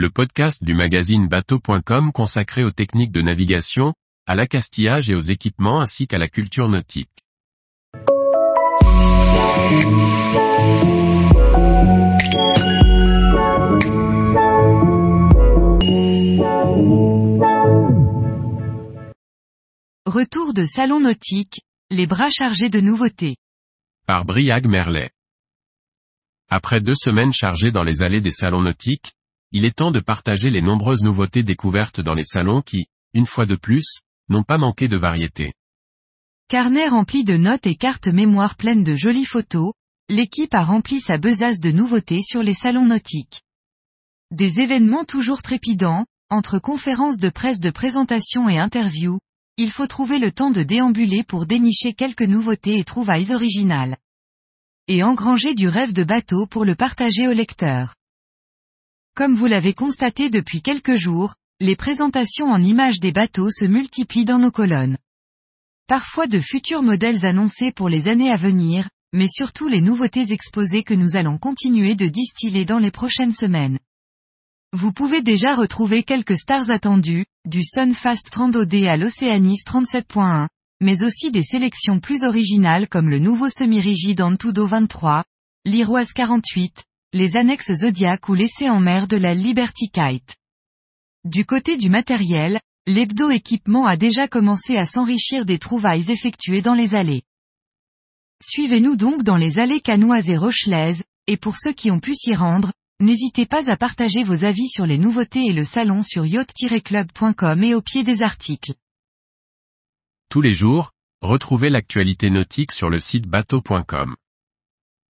le podcast du magazine bateau.com consacré aux techniques de navigation, à l'accastillage et aux équipements ainsi qu'à la culture nautique. Retour de salon nautique, les bras chargés de nouveautés. Par Briag Merlet. Après deux semaines chargées dans les allées des salons nautiques, il est temps de partager les nombreuses nouveautés découvertes dans les salons qui, une fois de plus, n'ont pas manqué de variété. Carnet rempli de notes et cartes mémoire pleines de jolies photos, l'équipe a rempli sa besace de nouveautés sur les salons nautiques. Des événements toujours trépidants, entre conférences de presse de présentation et interviews, il faut trouver le temps de déambuler pour dénicher quelques nouveautés et trouvailles originales. Et engranger du rêve de bateau pour le partager au lecteur. Comme vous l'avez constaté depuis quelques jours, les présentations en images des bateaux se multiplient dans nos colonnes. Parfois de futurs modèles annoncés pour les années à venir, mais surtout les nouveautés exposées que nous allons continuer de distiller dans les prochaines semaines. Vous pouvez déjà retrouver quelques stars attendues, du Sunfast 30OD à l'Oceanis 37.1, mais aussi des sélections plus originales comme le nouveau semi-rigide Antudo 23, l'Iroise 48, les annexes Zodiac ou l'essai en mer de la Liberty Kite. Du côté du matériel, l'hebdo équipement a déjà commencé à s'enrichir des trouvailles effectuées dans les allées. Suivez-nous donc dans les allées canoises et rochelaises, et pour ceux qui ont pu s'y rendre, N'hésitez pas à partager vos avis sur les nouveautés et le salon sur yacht-club.com et au pied des articles. Tous les jours, retrouvez l'actualité nautique sur le site bateau.com.